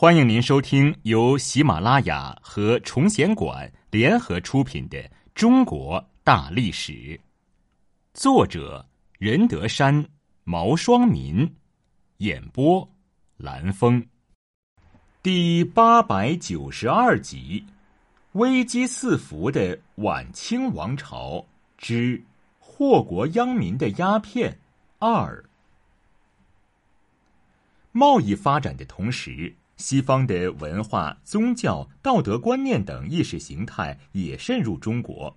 欢迎您收听由喜马拉雅和崇贤馆联合出品的《中国大历史》，作者任德山、毛双民，演播蓝峰，第八百九十二集：危机四伏的晚清王朝之祸国殃民的鸦片二。贸易发展的同时，西方的文化、宗教、道德观念等意识形态也渗入中国。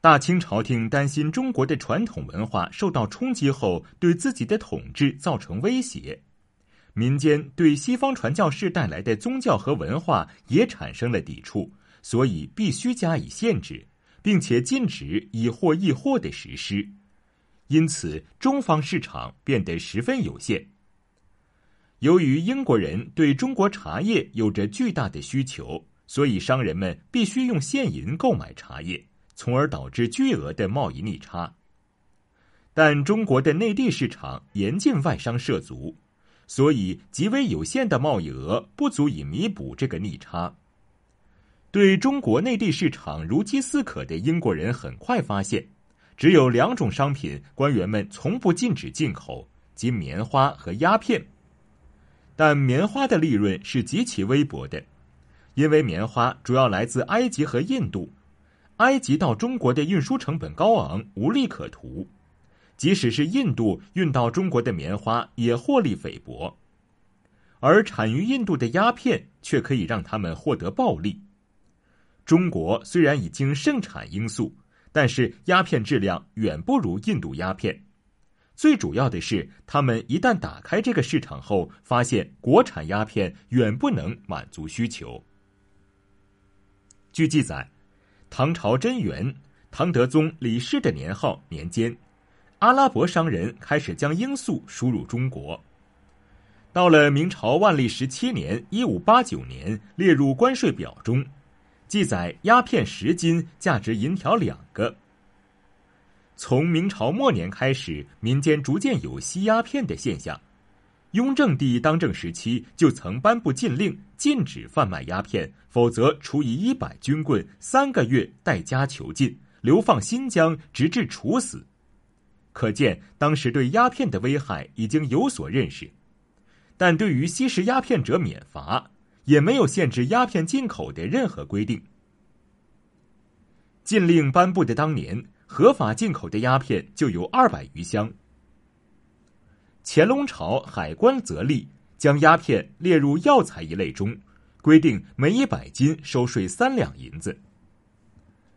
大清朝廷担心中国的传统文化受到冲击后，对自己的统治造成威胁，民间对西方传教士带来的宗教和文化也产生了抵触，所以必须加以限制，并且禁止以货易货的实施。因此，中方市场变得十分有限。由于英国人对中国茶叶有着巨大的需求，所以商人们必须用现银购买茶叶，从而导致巨额的贸易逆差。但中国的内地市场严禁外商涉足，所以极为有限的贸易额不足以弥补这个逆差。对中国内地市场如饥似渴的英国人很快发现，只有两种商品官员们从不禁止进口，即棉花和鸦片。但棉花的利润是极其微薄的，因为棉花主要来自埃及和印度，埃及到中国的运输成本高昂，无利可图；即使是印度运到中国的棉花，也获利菲薄。而产于印度的鸦片却可以让他们获得暴利。中国虽然已经盛产罂粟，但是鸦片质量远不如印度鸦片。最主要的是，他们一旦打开这个市场后，发现国产鸦片远不能满足需求。据记载，唐朝贞元唐德宗李氏的年号年间，阿拉伯商人开始将罂粟输入中国。到了明朝万历十七年（一五八九年），列入关税表中，记载鸦片十斤价值银条两个。从明朝末年开始，民间逐渐有吸鸦片的现象。雍正帝当政时期就曾颁布禁令，禁止贩卖鸦片，否则处以一百军棍、三个月待家囚禁，流放新疆，直至处死。可见当时对鸦片的危害已经有所认识。但对于吸食鸦片者免罚，也没有限制鸦片进口的任何规定。禁令颁布的当年。合法进口的鸦片就有二百余箱。乾隆朝海关则例将鸦片列入药材一类中，规定每一百斤收税三两银子。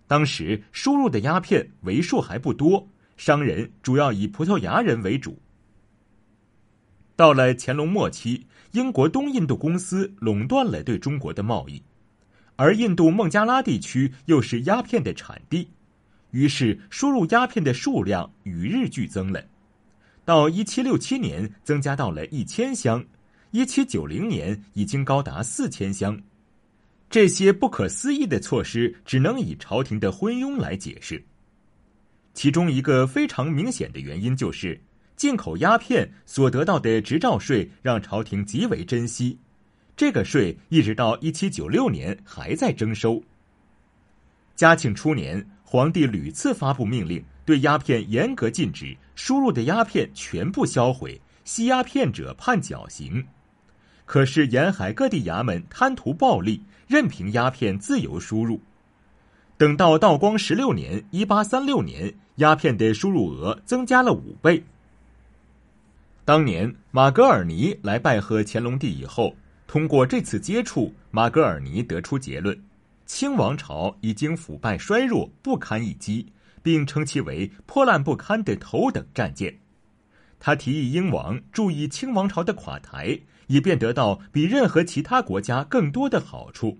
当时输入的鸦片为数还不多，商人主要以葡萄牙人为主。到了乾隆末期，英国东印度公司垄断了对中国的贸易，而印度孟加拉地区又是鸦片的产地。于是，输入鸦片的数量与日俱增了。到一七六七年，增加到了一千箱；一七九零年，已经高达四千箱。这些不可思议的措施，只能以朝廷的昏庸来解释。其中一个非常明显的原因，就是进口鸦片所得到的执照税，让朝廷极为珍惜。这个税一直到一七九六年还在征收。嘉庆初年。皇帝屡次发布命令，对鸦片严格禁止，输入的鸦片全部销毁，吸鸦片者判绞刑。可是沿海各地衙门贪图暴利，任凭鸦片自由输入。等到道光十六年（一八三六年），鸦片的输入额增加了五倍。当年马格尔尼来拜贺乾隆帝以后，通过这次接触，马格尔尼得出结论。清王朝已经腐败衰弱，不堪一击，并称其为破烂不堪的头等战舰。他提议英王注意清王朝的垮台，以便得到比任何其他国家更多的好处。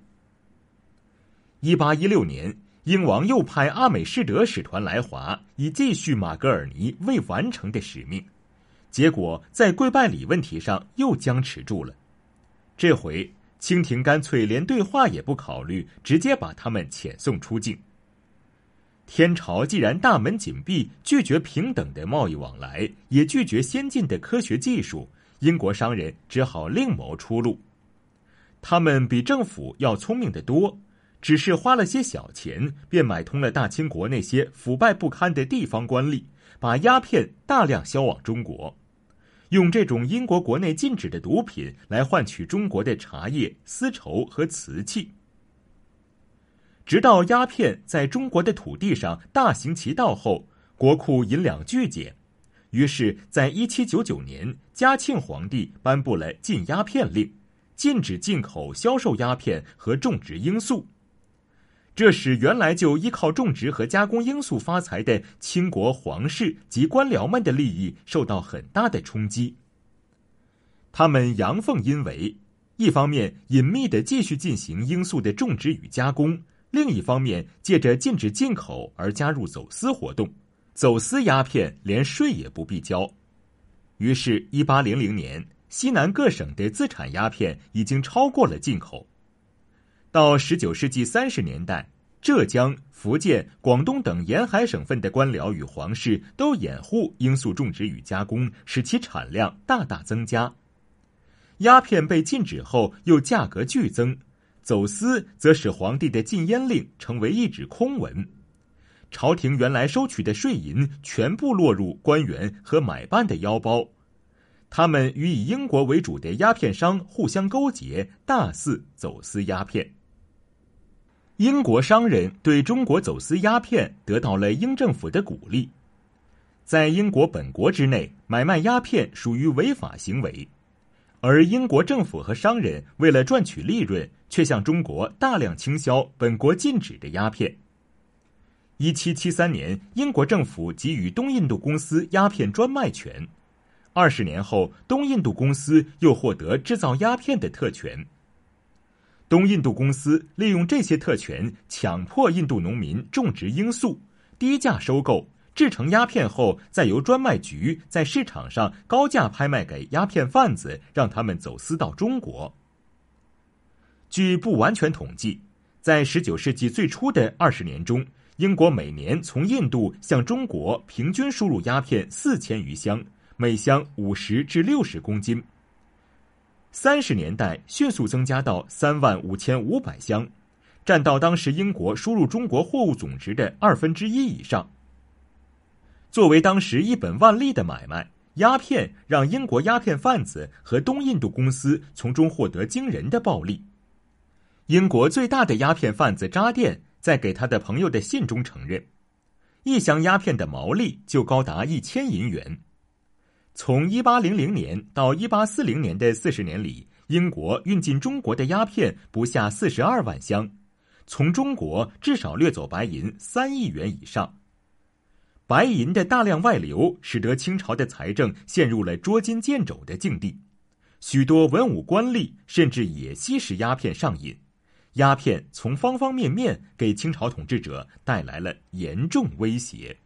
一八一六年，英王又派阿美士德使团来华，以继续马格尔尼未完成的使命。结果在跪拜礼问题上又僵持住了。这回。清廷干脆连对话也不考虑，直接把他们遣送出境。天朝既然大门紧闭，拒绝平等的贸易往来，也拒绝先进的科学技术，英国商人只好另谋出路。他们比政府要聪明得多，只是花了些小钱，便买通了大清国那些腐败不堪的地方官吏，把鸦片大量销往中国，用这种英国国内禁止的毒品来换取中国的茶叶、丝绸和瓷器。直到鸦片在中国的土地上大行其道后，国库银两巨减，于是，在一七九九年，嘉庆皇帝颁布了禁鸦片令。禁止进口、销售鸦片和种植罂粟，这使原来就依靠种植和加工罂粟发财的清国皇室及官僚们的利益受到很大的冲击。他们阳奉阴违，一方面隐秘的继续进行罂粟的种植与加工，另一方面借着禁止进口而加入走私活动，走私鸦片连税也不必交。于是，一八零零年。西南各省的自产鸦片已经超过了进口。到十九世纪三十年代，浙江、福建、广东等沿海省份的官僚与皇室都掩护罂粟种植与加工，使其产量大大增加。鸦片被禁止后，又价格剧增，走私则使皇帝的禁烟令成为一纸空文。朝廷原来收取的税银全部落入官员和买办的腰包。他们与以英国为主的鸦片商互相勾结，大肆走私鸦片。英国商人对中国走私鸦片得到了英政府的鼓励。在英国本国之内，买卖鸦片属于违法行为，而英国政府和商人为了赚取利润，却向中国大量倾销本国禁止的鸦片。一七七三年，英国政府给予东印度公司鸦片专卖权。二十年后，东印度公司又获得制造鸦片的特权。东印度公司利用这些特权，强迫印度农民种植罂粟，低价收购，制成鸦片后，再由专卖局在市场上高价拍卖给鸦片贩子，让他们走私到中国。据不完全统计，在十九世纪最初的二十年中，英国每年从印度向中国平均输入鸦片四千余箱。每箱五十至六十公斤。三十年代迅速增加到三万五千五百箱，占到当时英国输入中国货物总值的二分之一以上。作为当时一本万利的买卖，鸦片让英国鸦片贩子和东印度公司从中获得惊人的暴利。英国最大的鸦片贩子扎电在给他的朋友的信中承认，一箱鸦片的毛利就高达一千银元。从一八零零年到一八四零年的四十年里，英国运进中国的鸦片不下四十二万箱，从中国至少掠走白银三亿元以上。白银的大量外流，使得清朝的财政陷入了捉襟见肘的境地。许多文武官吏甚至也吸食鸦片上瘾，鸦片从方方面面给清朝统治者带来了严重威胁。